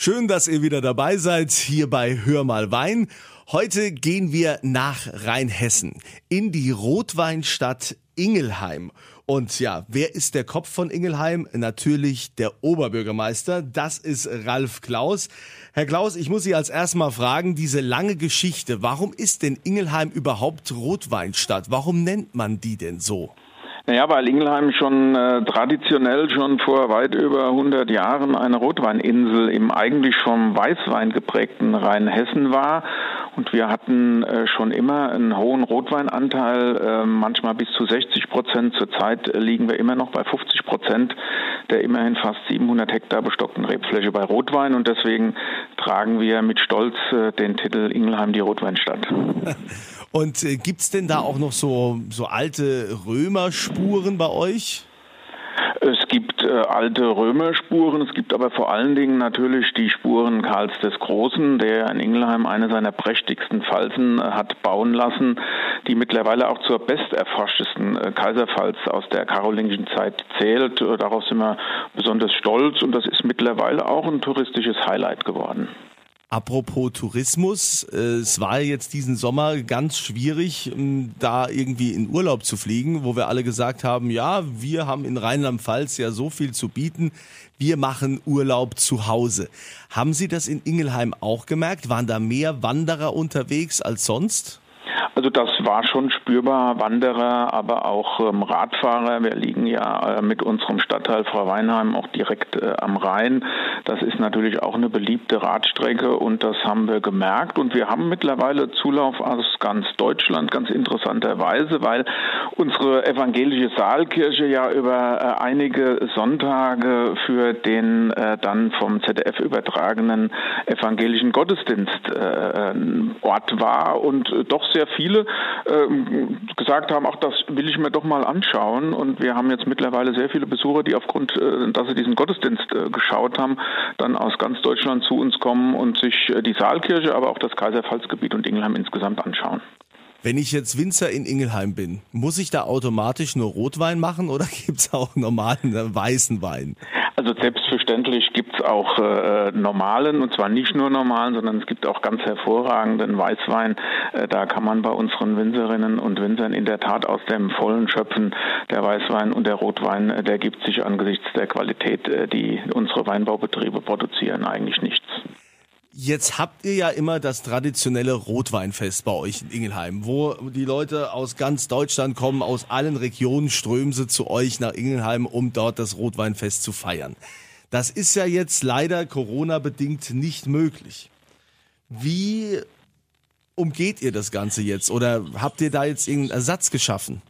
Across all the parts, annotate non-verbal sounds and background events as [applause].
Schön, dass ihr wieder dabei seid hier bei Hör mal Wein. Heute gehen wir nach Rheinhessen in die Rotweinstadt Ingelheim. Und ja, wer ist der Kopf von Ingelheim? Natürlich der Oberbürgermeister. Das ist Ralf Klaus. Herr Klaus, ich muss Sie als erstmal fragen, diese lange Geschichte, warum ist denn Ingelheim überhaupt Rotweinstadt? Warum nennt man die denn so? Naja, weil Ingelheim schon äh, traditionell schon vor weit über 100 Jahren eine Rotweininsel im eigentlich vom Weißwein geprägten Rheinhessen war. Und wir hatten äh, schon immer einen hohen Rotweinanteil, äh, manchmal bis zu 60 Prozent. Zurzeit liegen wir immer noch bei 50 Prozent der immerhin fast 700 Hektar bestockten Rebfläche bei Rotwein. Und deswegen tragen wir mit Stolz äh, den Titel Ingelheim die Rotweinstadt. [laughs] Und äh, gibt's denn da auch noch so, so alte Römerspuren bei euch? Es gibt äh, alte Römerspuren, es gibt aber vor allen Dingen natürlich die Spuren Karls des Großen, der in Ingelheim eine seiner prächtigsten Falzen äh, hat bauen lassen, die mittlerweile auch zur besterforschtesten äh, Kaiserpfalz aus der karolingischen Zeit zählt. Äh, darauf sind wir besonders stolz und das ist mittlerweile auch ein touristisches Highlight geworden. Apropos Tourismus, äh, es war jetzt diesen Sommer ganz schwierig, ähm, da irgendwie in Urlaub zu fliegen, wo wir alle gesagt haben, ja, wir haben in Rheinland-Pfalz ja so viel zu bieten, wir machen Urlaub zu Hause. Haben Sie das in Ingelheim auch gemerkt? Waren da mehr Wanderer unterwegs als sonst? Also das war schon spürbar, Wanderer, aber auch ähm, Radfahrer. Wir liegen ja äh, mit unserem Stadtteil Frau Weinheim auch direkt äh, am Rhein. Das ist natürlich auch eine beliebte Radstrecke und das haben wir gemerkt. Und wir haben mittlerweile Zulauf aus ganz Deutschland, ganz interessanterweise, weil unsere evangelische Saalkirche ja über äh, einige Sonntage für den äh, dann vom ZDF übertragenen evangelischen Gottesdienst äh, Ort war und doch sehr viel viele ähm, gesagt haben, ach, das will ich mir doch mal anschauen. Und wir haben jetzt mittlerweile sehr viele Besucher, die aufgrund, dass sie diesen Gottesdienst geschaut haben, dann aus ganz Deutschland zu uns kommen und sich äh, die Saalkirche, aber auch das Kaiserpfalzgebiet und Ingelheim insgesamt anschauen. Wenn ich jetzt Winzer in Ingelheim bin, muss ich da automatisch nur Rotwein machen oder [laughs] gibt es auch normalen weißen Wein? Also selbstverständlich gibt es auch äh, normalen, und zwar nicht nur normalen, sondern es gibt auch ganz hervorragenden Weißwein. Äh, da kann man bei unseren Winzerinnen und Winzern in der Tat aus dem Vollen schöpfen. Der Weißwein und der Rotwein, äh, der gibt sich angesichts der Qualität, äh, die unsere Weinbaubetriebe produzieren, eigentlich nichts. Jetzt habt ihr ja immer das traditionelle Rotweinfest bei euch in Ingelheim, wo die Leute aus ganz Deutschland kommen, aus allen Regionen strömen sie zu euch nach Ingelheim, um dort das Rotweinfest zu feiern. Das ist ja jetzt leider Corona-bedingt nicht möglich. Wie umgeht ihr das Ganze jetzt oder habt ihr da jetzt irgendeinen Ersatz geschaffen?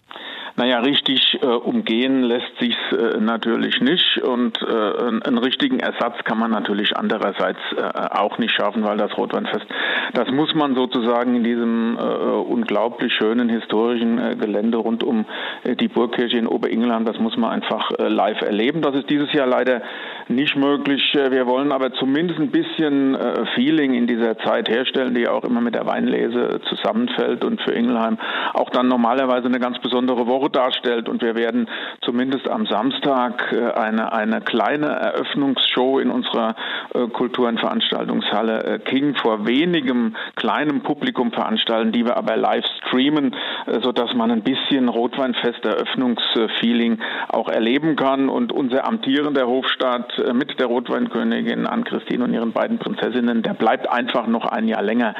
Naja, richtig äh, umgehen lässt sich äh, natürlich nicht. Und äh, einen richtigen Ersatz kann man natürlich andererseits äh, auch nicht schaffen, weil das Rotweinfest, das muss man sozusagen in diesem äh, unglaublich schönen historischen äh, Gelände rund um die Burgkirche in Oberingland, das muss man einfach live erleben. Das ist dieses Jahr leider nicht möglich. Wir wollen aber zumindest ein bisschen Feeling in dieser Zeit herstellen, die auch immer mit der Weinlese zusammenfällt und für Ingelheim auch dann normalerweise eine ganz besondere Woche darstellt. Und wir werden zumindest am Samstag äh, eine, eine kleine Eröffnungsshow in unserer äh, Kultur- und Veranstaltungshalle äh, King vor wenigem kleinem Publikum veranstalten, die wir aber live streamen, sodass man ein bisschen Rotweinfest-Eröffnungsfeeling auch erleben kann. Und unser amtierender Hofstaat mit der Rotweinkönigin Ann-Christine und ihren beiden Prinzessinnen, der bleibt einfach noch ein Jahr länger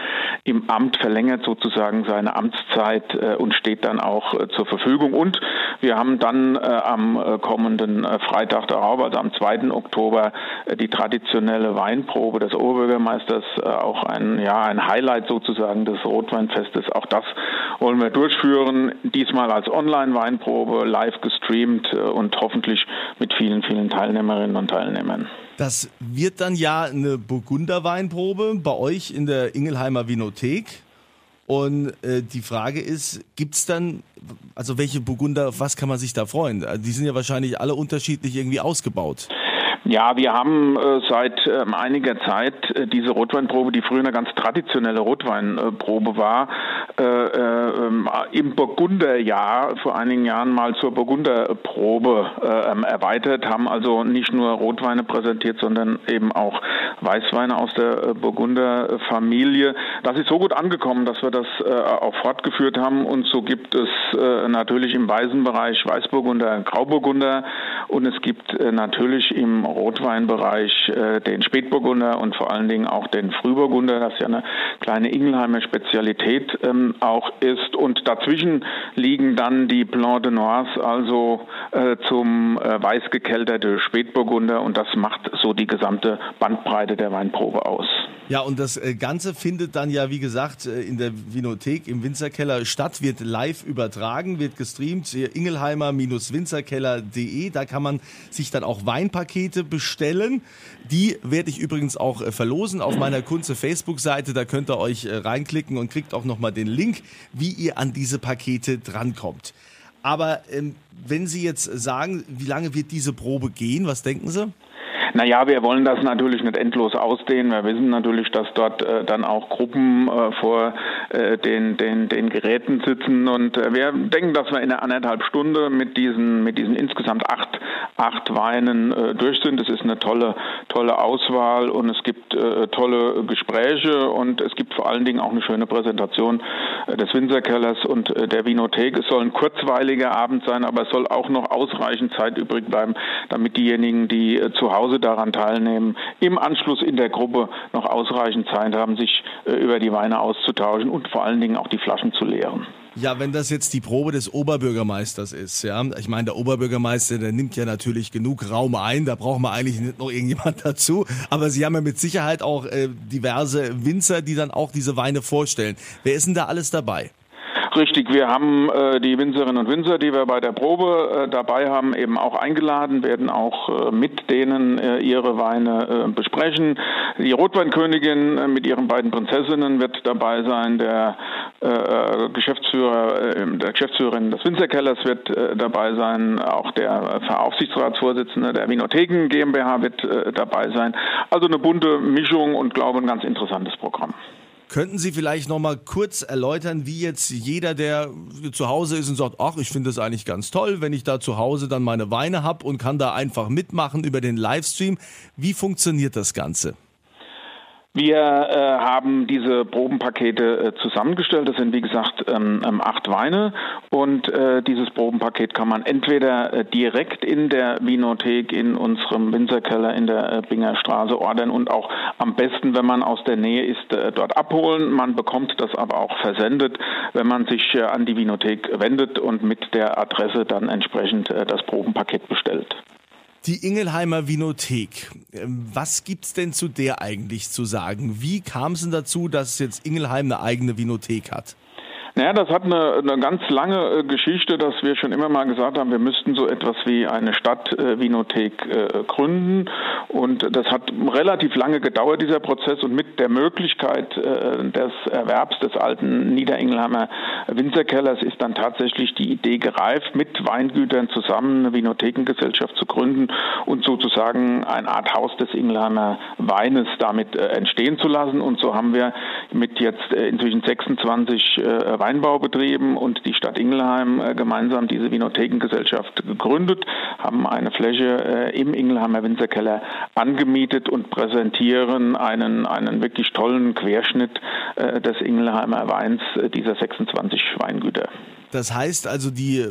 im Amt, verlängert sozusagen seine Amtszeit und steht dann auch zur Verfügung. Und wir haben dann äh, am äh, kommenden äh, Freitag darauf, also am 2. Oktober, äh, die traditionelle Weinprobe des Oberbürgermeisters, äh, auch ein, ja, ein Highlight sozusagen des Rotweinfestes. Auch das wollen wir durchführen, diesmal als Online-Weinprobe, live gestreamt äh, und hoffentlich mit vielen, vielen Teilnehmerinnen und Teilnehmern. Das wird dann ja eine Burgunder-Weinprobe bei euch in der Ingelheimer Vinothek. Und äh, die Frage ist, gibt's dann, also welche Burgunder, auf was kann man sich da freuen? Die sind ja wahrscheinlich alle unterschiedlich irgendwie ausgebaut. Ja, wir haben äh, seit ähm, einiger Zeit äh, diese Rotweinprobe, die früher eine ganz traditionelle Rotweinprobe war, äh, äh, im Burgunderjahr vor einigen Jahren mal zur Burgunderprobe äh, ähm, erweitert, haben also nicht nur Rotweine präsentiert, sondern eben auch Weißweine aus der äh, Burgunderfamilie. Das ist so gut angekommen, dass wir das auch fortgeführt haben und so gibt es natürlich im Weißenbereich Weißburgunder, Grauburgunder und es gibt natürlich im Rotweinbereich äh, den Spätburgunder und vor allen Dingen auch den Frühburgunder, das ja eine kleine Ingelheimer Spezialität ähm, auch ist. Und dazwischen liegen dann die Blanc de Noirs, also äh, zum äh, weiß gekelterte Spätburgunder und das macht so die gesamte Bandbreite der Weinprobe aus. Ja, und das äh, Ganze findet dann ja, wie gesagt, äh, in der Vinothek im Winzerkeller statt, wird live übertragen, wird gestreamt, ingelheimer-winzerkeller.de. Da kann man sich dann auch Weinpakete bestellen. Die werde ich übrigens auch äh, verlosen auf meiner Kunze Facebook-Seite. Da könnt ihr euch reinklicken und kriegt auch nochmal den Link, wie ihr an diese Pakete drankommt. Aber ähm, wenn Sie jetzt sagen, wie lange wird diese Probe gehen, was denken Sie? Naja, wir wollen das natürlich nicht endlos ausdehnen. Wir wissen natürlich, dass dort äh, dann auch Gruppen äh, vor äh, den, den, den Geräten sitzen und äh, wir denken, dass wir in einer anderthalb Stunde mit diesen, mit diesen insgesamt acht, acht Weinen äh, durch sind. Es ist eine tolle, tolle Auswahl und es gibt äh, tolle Gespräche und es gibt vor allen Dingen auch eine schöne Präsentation des Winzerkellers und der Vinothek. Es soll ein kurzweiliger Abend sein, aber es soll auch noch ausreichend Zeit übrig bleiben, damit diejenigen, die zu Hause daran teilnehmen, im Anschluss in der Gruppe noch ausreichend Zeit haben, sich äh, über die Weine auszutauschen und vor allen Dingen auch die Flaschen zu leeren. Ja, wenn das jetzt die Probe des Oberbürgermeisters ist, ja. Ich meine, der Oberbürgermeister, der nimmt ja natürlich genug Raum ein, da braucht man eigentlich nicht noch irgendjemand [laughs] dazu. Aber Sie haben ja mit Sicherheit auch äh, diverse Winzer, die dann auch diese Weine vorstellen. Wer ist denn da alles dabei? Richtig, wir haben äh, die Winzerinnen und Winzer, die wir bei der Probe äh, dabei haben, eben auch eingeladen, werden auch äh, mit denen äh, ihre Weine äh, besprechen. Die Rotweinkönigin äh, mit ihren beiden Prinzessinnen wird dabei sein, der Geschäftsführer, der Geschäftsführerin des Winzerkellers wird dabei sein, auch der Veraufsichtsratsvorsitzende der Winotheken GmbH wird dabei sein. Also eine bunte Mischung und glaube ein ganz interessantes Programm. Könnten Sie vielleicht noch mal kurz erläutern, wie jetzt jeder, der zu Hause ist und sagt, ach, ich finde das eigentlich ganz toll, wenn ich da zu Hause dann meine Weine habe und kann da einfach mitmachen über den Livestream. Wie funktioniert das Ganze? Wir äh, haben diese Probenpakete äh, zusammengestellt. Das sind wie gesagt ähm, ähm, acht Weine und äh, dieses Probenpaket kann man entweder äh, direkt in der Winothek in unserem Winzerkeller in der äh, Binger Straße ordern und auch am besten, wenn man aus der Nähe ist, äh, dort abholen. Man bekommt das aber auch versendet, wenn man sich an die Winothek wendet und mit der Adresse dann entsprechend das Probenpaket bestellt. Die Ingelheimer Vinothek. Ähm, was gibt's denn zu der eigentlich zu sagen? Wie kam es denn dazu, dass jetzt Ingelheim eine eigene Vinothek hat? Naja, das hat eine, eine ganz lange äh, Geschichte, dass wir schon immer mal gesagt haben, wir müssten so etwas wie eine Stadtvinothek äh, äh, gründen. Und das hat relativ lange gedauert, dieser Prozess. Und mit der Möglichkeit des Erwerbs des alten Niederengelheimer Winzerkellers ist dann tatsächlich die Idee gereift, mit Weingütern zusammen eine Vinothekengesellschaft zu gründen und sozusagen eine Art Haus des Ingelheimer Weines damit entstehen zu lassen. Und so haben wir mit jetzt äh, inzwischen 26 äh, Weinbaubetrieben und die Stadt Ingelheim äh, gemeinsam diese Vinothekengesellschaft gegründet, haben eine Fläche im Ingelheimer Winzerkeller angemietet und präsentieren einen, einen wirklich tollen Querschnitt des Ingelheimer Weins dieser 26 Weingüter. Das heißt also, die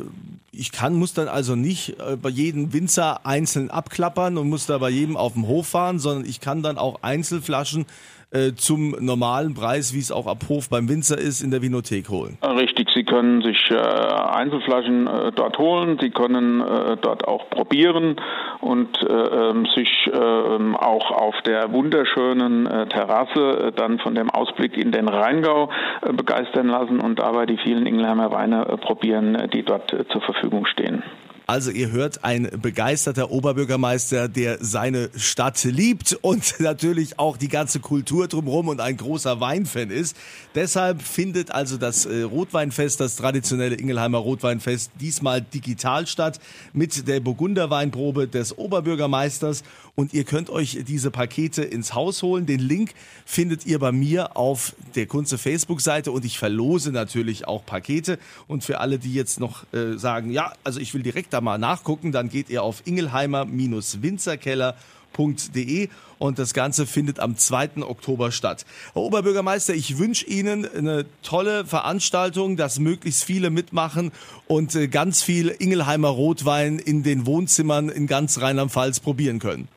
ich kann, muss dann also nicht bei jedem Winzer einzeln abklappern und muss da bei jedem auf dem Hof fahren, sondern ich kann dann auch Einzelflaschen äh, zum normalen Preis, wie es auch ab Hof beim Winzer ist, in der Vinothek holen. Richtig, Sie können sich äh, Einzelflaschen äh, dort holen, Sie können äh, dort auch probieren und äh, ähm, sich ähm, auch auf der wunderschönen Terrasse dann von dem Ausblick in den Rheingau begeistern lassen und dabei die vielen Ingelheimer Weine probieren, die dort zur Verfügung stehen. Also ihr hört, ein begeisterter Oberbürgermeister, der seine Stadt liebt und [laughs] natürlich auch die ganze Kultur drumherum und ein großer Weinfan ist. Deshalb findet also das äh, Rotweinfest, das traditionelle Ingelheimer Rotweinfest, diesmal digital statt mit der Burgunderweinprobe des Oberbürgermeisters. Und ihr könnt euch diese Pakete ins Haus holen. Den Link findet ihr bei mir auf der Kunze Facebook-Seite und ich verlose natürlich auch Pakete. Und für alle, die jetzt noch äh, sagen, ja, also ich will direkt da mal nachgucken, dann geht ihr auf ingelheimer-winzerkeller.de und das Ganze findet am 2. Oktober statt. Herr Oberbürgermeister, ich wünsche Ihnen eine tolle Veranstaltung, dass möglichst viele mitmachen und äh, ganz viel Ingelheimer Rotwein in den Wohnzimmern in ganz Rheinland-Pfalz probieren können.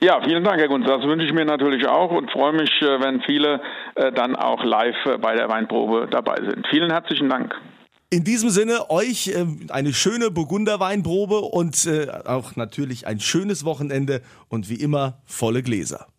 Ja, vielen Dank, Herr Gunz. Das wünsche ich mir natürlich auch und freue mich, äh, wenn viele äh, dann auch live bei der Weinprobe dabei sind. Vielen herzlichen Dank. In diesem Sinne euch äh, eine schöne Burgunderweinprobe und äh, auch natürlich ein schönes Wochenende und wie immer volle Gläser.